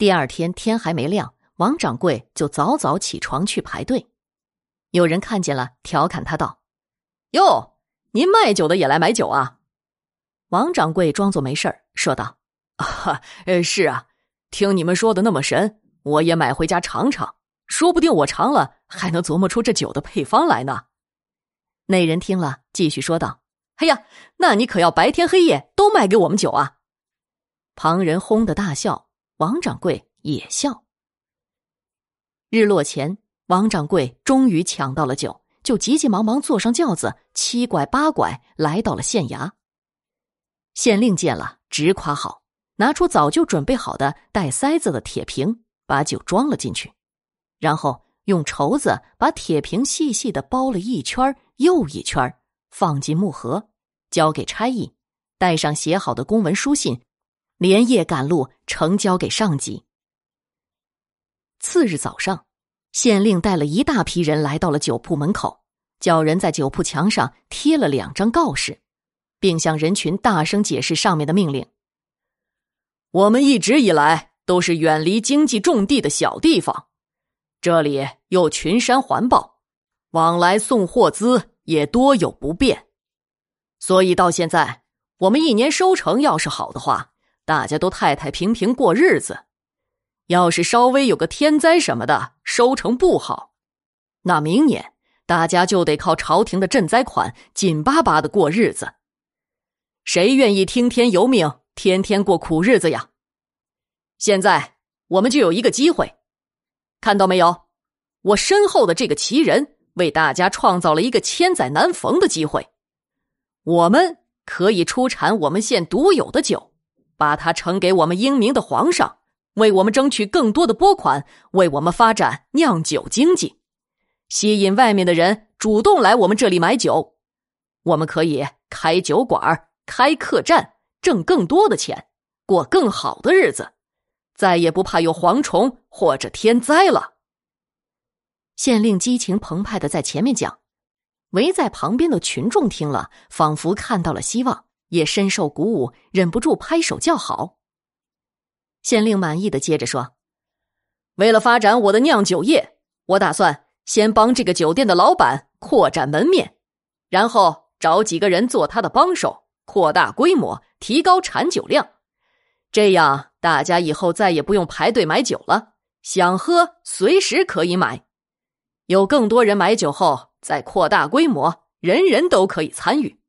第二天天还没亮，王掌柜就早早起床去排队。有人看见了，调侃他道：“哟，您卖酒的也来买酒啊？”王掌柜装作没事儿，说道：“啊，呃，是啊，听你们说的那么神，我也买回家尝尝，说不定我尝了还能琢磨出这酒的配方来呢。”那人听了，继续说道：“哎呀，那你可要白天黑夜都卖给我们酒啊！”旁人哄的大笑，王掌柜也笑。日落前，王掌柜终于抢到了酒，就急急忙忙坐上轿子，七拐八拐来到了县衙。县令见了，直夸好，拿出早就准备好的带塞子的铁瓶，把酒装了进去，然后用绸子把铁瓶细细的包了一圈又一圈，放进木盒，交给差役，带上写好的公文书信。连夜赶路，呈交给上级。次日早上，县令带了一大批人来到了酒铺门口，叫人在酒铺墙上贴了两张告示，并向人群大声解释上面的命令。我们一直以来都是远离经济重地的小地方，这里又群山环抱，往来送货资也多有不便，所以到现在，我们一年收成要是好的话。大家都太太平平过日子，要是稍微有个天灾什么的，收成不好，那明年大家就得靠朝廷的赈灾款紧巴巴的过日子。谁愿意听天由命，天天过苦日子呀？现在我们就有一个机会，看到没有？我身后的这个奇人为大家创造了一个千载难逢的机会，我们可以出产我们县独有的酒。把它呈给我们英明的皇上，为我们争取更多的拨款，为我们发展酿酒经济，吸引外面的人主动来我们这里买酒。我们可以开酒馆、开客栈，挣更多的钱，过更好的日子，再也不怕有蝗虫或者天灾了。县令激情澎湃的在前面讲，围在旁边的群众听了，仿佛看到了希望。也深受鼓舞，忍不住拍手叫好。县令满意的接着说：“为了发展我的酿酒业，我打算先帮这个酒店的老板扩展门面，然后找几个人做他的帮手，扩大规模，提高产酒量。这样大家以后再也不用排队买酒了，想喝随时可以买。有更多人买酒后，再扩大规模，人人都可以参与。”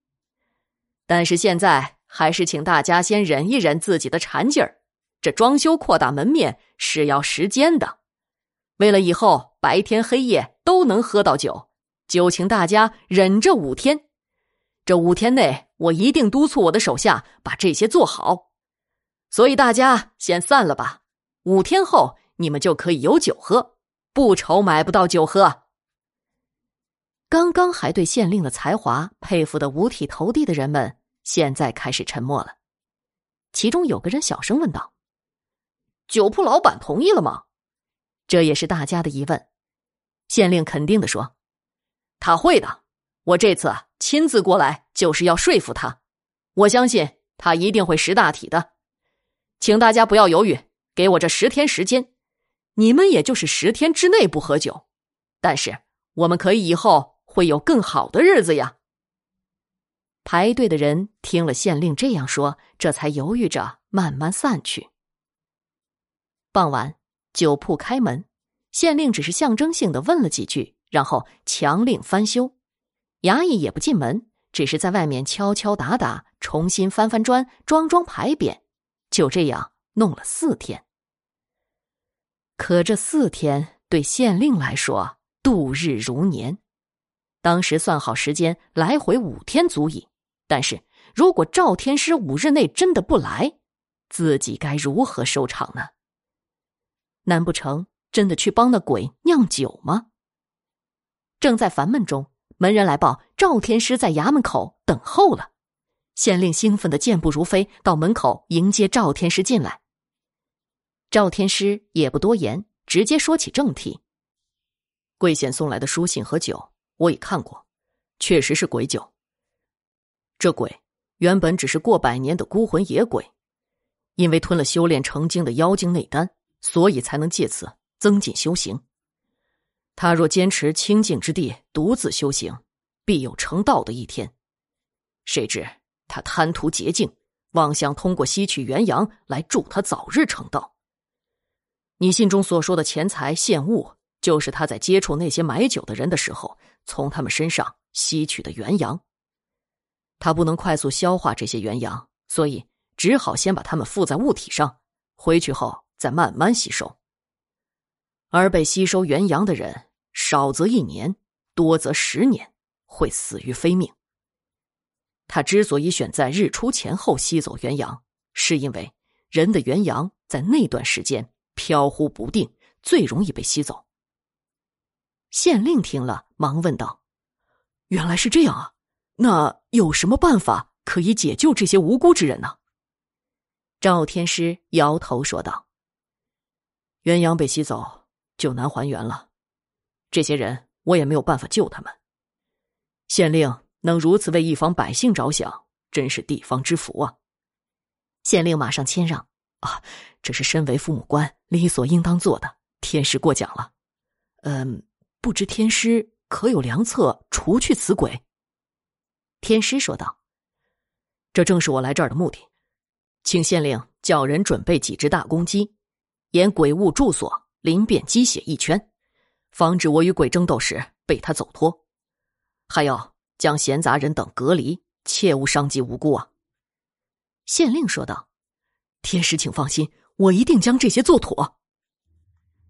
但是现在还是请大家先忍一忍自己的馋劲儿，这装修扩大门面是要时间的。为了以后白天黑夜都能喝到酒，就请大家忍这五天。这五天内，我一定督促我的手下把这些做好。所以大家先散了吧。五天后，你们就可以有酒喝，不愁买不到酒喝。刚刚还对县令的才华佩服的五体投地的人们。现在开始沉默了，其中有个人小声问道：“酒铺老板同意了吗？”这也是大家的疑问。县令肯定的说：“他会的，我这次亲自过来就是要说服他，我相信他一定会识大体的。请大家不要犹豫，给我这十天时间，你们也就是十天之内不喝酒，但是我们可以以后会有更好的日子呀。”排队的人听了县令这样说，这才犹豫着慢慢散去。傍晚，酒铺开门，县令只是象征性的问了几句，然后强令翻修。衙役也不进门，只是在外面敲敲打打，重新翻翻砖，装装牌匾。就这样弄了四天。可这四天对县令来说度日如年，当时算好时间，来回五天足矣。但是如果赵天师五日内真的不来，自己该如何收场呢？难不成真的去帮那鬼酿酒吗？正在烦闷中，门人来报赵天师在衙门口等候了。县令兴奋的健步如飞，到门口迎接赵天师进来。赵天师也不多言，直接说起正题：贵县送来的书信和酒，我已看过，确实是鬼酒。这鬼原本只是过百年的孤魂野鬼，因为吞了修炼成精的妖精内丹，所以才能借此增进修行。他若坚持清净之地独自修行，必有成道的一天。谁知他贪图捷径，妄想通过吸取元阳来助他早日成道。你信中所说的钱财现物，就是他在接触那些买酒的人的时候，从他们身上吸取的元阳。他不能快速消化这些元阳，所以只好先把它们附在物体上，回去后再慢慢吸收。而被吸收元阳的人，少则一年，多则十年，会死于非命。他之所以选在日出前后吸走元阳，是因为人的元阳在那段时间飘忽不定，最容易被吸走。县令听了，忙问道：“原来是这样啊！那有什么办法可以解救这些无辜之人呢？”赵天师摇头说道：“元阳被吸走，就难还原了。这些人我也没有办法救他们。县令。”能如此为一方百姓着想，真是地方之福啊！县令马上谦让啊，这是身为父母官理所应当做的。天师过奖了。嗯，不知天师可有良策除去此鬼？天师说道：“这正是我来这儿的目的，请县令叫人准备几只大公鸡，沿鬼物住所临遍鸡血一圈，防止我与鬼争斗时被他走脱。还要。”将闲杂人等隔离，切勿伤及无辜啊！县令说道：“天师，请放心，我一定将这些做妥。”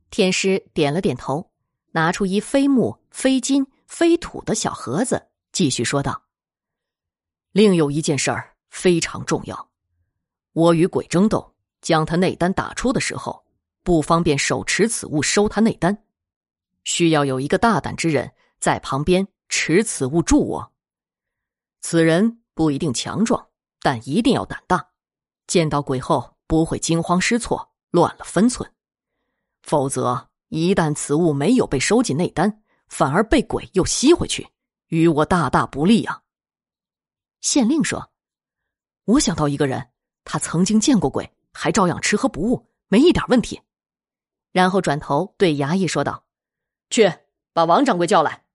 天师点了点头，拿出一非木、非金、非土的小盒子，继续说道：“另有一件事儿非常重要，我与鬼争斗，将他内丹打出的时候，不方便手持此物收他内丹，需要有一个大胆之人在旁边。”持此物助我。此人不一定强壮，但一定要胆大。见到鬼后不会惊慌失措、乱了分寸。否则，一旦此物没有被收进内丹，反而被鬼又吸回去，与我大大不利啊！县令说：“我想到一个人，他曾经见过鬼，还照样吃喝不误，没一点问题。”然后转头对衙役说道：“去把王掌柜叫来。”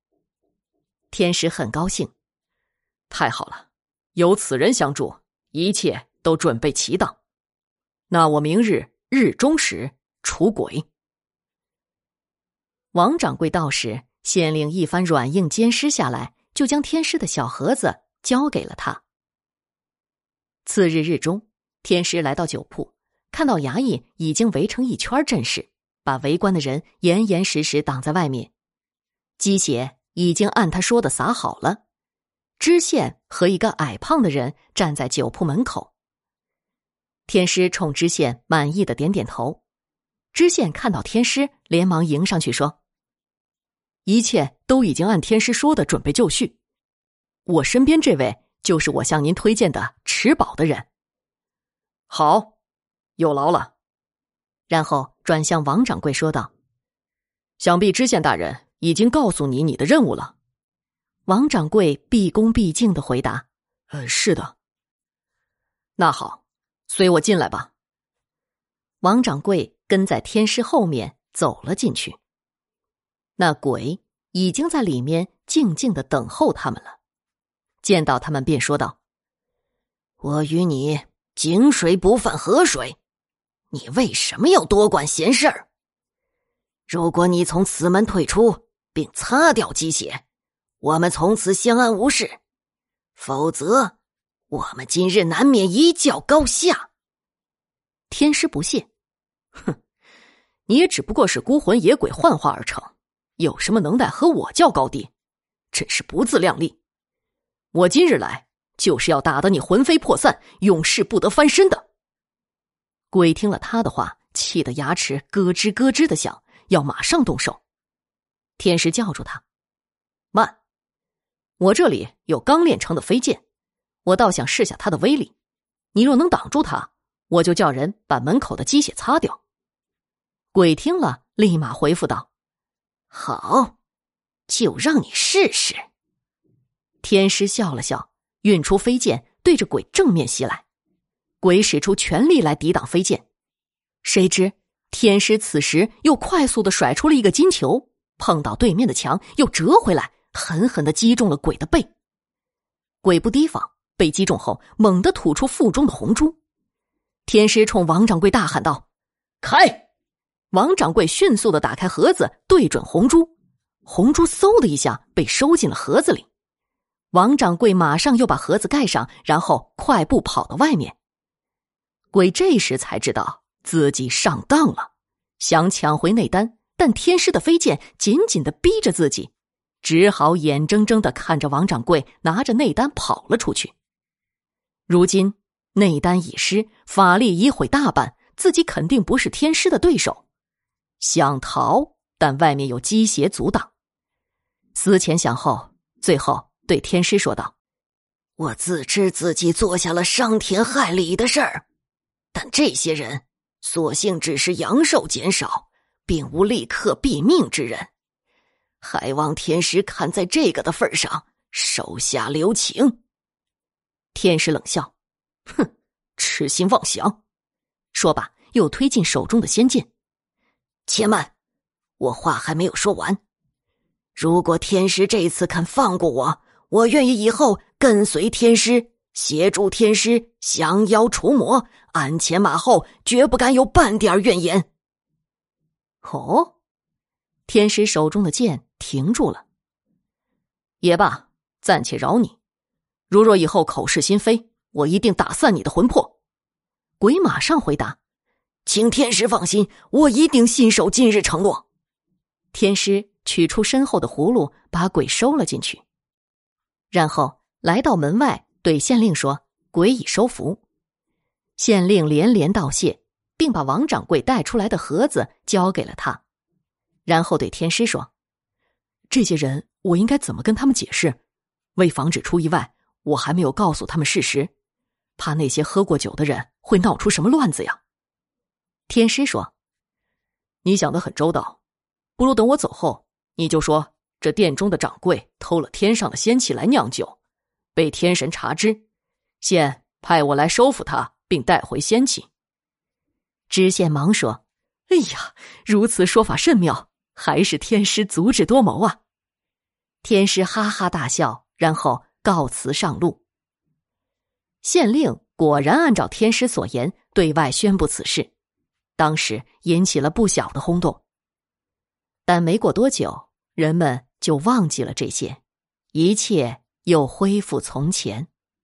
天师很高兴，太好了，有此人相助，一切都准备齐当。那我明日日中时除鬼。王掌柜到时，县令一番软硬兼施下来，就将天师的小盒子交给了他。次日日中，天师来到酒铺，看到衙役已经围成一圈阵势，把围观的人严严实实挡在外面，鸡血。已经按他说的撒好了，知县和一个矮胖的人站在酒铺门口。天师冲知县满意的点点头，知县看到天师，连忙迎上去说：“一切都已经按天师说的准备就绪，我身边这位就是我向您推荐的持宝的人。好，有劳了。”然后转向王掌柜说道：“想必知县大人。”已经告诉你你的任务了，王掌柜毕恭毕敬的回答：“呃，是的。”那好，随我进来吧。王掌柜跟在天师后面走了进去。那鬼已经在里面静静的等候他们了。见到他们，便说道：“我与你井水不犯河水，你为什么要多管闲事儿？如果你从此门退出。”并擦掉鸡血，我们从此相安无事；否则，我们今日难免一较高下。天师不屑，哼，你也只不过是孤魂野鬼幻化而成，有什么能耐和我较高低？真是不自量力！我今日来就是要打得你魂飞魄散，永世不得翻身的。鬼听了他的话，气得牙齿咯吱咯吱的响，要马上动手。天师叫住他：“慢！我这里有刚练成的飞剑，我倒想试下它的威力。你若能挡住它，我就叫人把门口的鸡血擦掉。”鬼听了，立马回复道：“好，就让你试试。”天师笑了笑，运出飞剑，对着鬼正面袭来。鬼使出全力来抵挡飞剑，谁知。天师此时又快速的甩出了一个金球，碰到对面的墙，又折回来，狠狠的击中了鬼的背。鬼不提防，被击中后猛地吐出腹中的红珠。天师冲王掌柜大喊道：“开！”王掌柜迅速的打开盒子，对准红珠，红珠嗖的一下被收进了盒子里。王掌柜马上又把盒子盖上，然后快步跑到外面。鬼这时才知道自己上当了，想抢回内丹，但天师的飞剑紧紧的逼着自己，只好眼睁睁的看着王掌柜拿着内丹跑了出去。如今内丹已失，法力已毁大半，自己肯定不是天师的对手。想逃，但外面有机邪阻挡。思前想后，最后对天师说道：“我自知自己做下了伤天害理的事儿。”但这些人，所幸只是阳寿减少，并无立刻毙命之人。还望天师看在这个的份上，手下留情。天师冷笑：“哼，痴心妄想！”说罢，又推进手中的仙剑。且慢，我话还没有说完。如果天师这次肯放过我，我愿意以后跟随天师。协助天师降妖除魔，鞍前马后，绝不敢有半点怨言。哦，天师手中的剑停住了。也罢，暂且饶你。如若以后口是心非，我一定打散你的魂魄。鬼马上回答：“请天师放心，我一定信守今日承诺。”天师取出身后的葫芦，把鬼收了进去，然后来到门外。对县令说：“鬼已收服。”县令连连道谢，并把王掌柜带出来的盒子交给了他，然后对天师说：“这些人，我应该怎么跟他们解释？为防止出意外，我还没有告诉他们事实，怕那些喝过酒的人会闹出什么乱子呀。”天师说：“你想的很周到，不如等我走后，你就说这店中的掌柜偷了天上的仙气来酿酒。”被天神查知，现派我来收服他，并带回仙气。知县忙说：“哎呀，如此说法甚妙，还是天师足智多谋啊！”天师哈哈大笑，然后告辞上路。县令果然按照天师所言，对外宣布此事，当时引起了不小的轰动。但没过多久，人们就忘记了这些，一切。又恢复从前。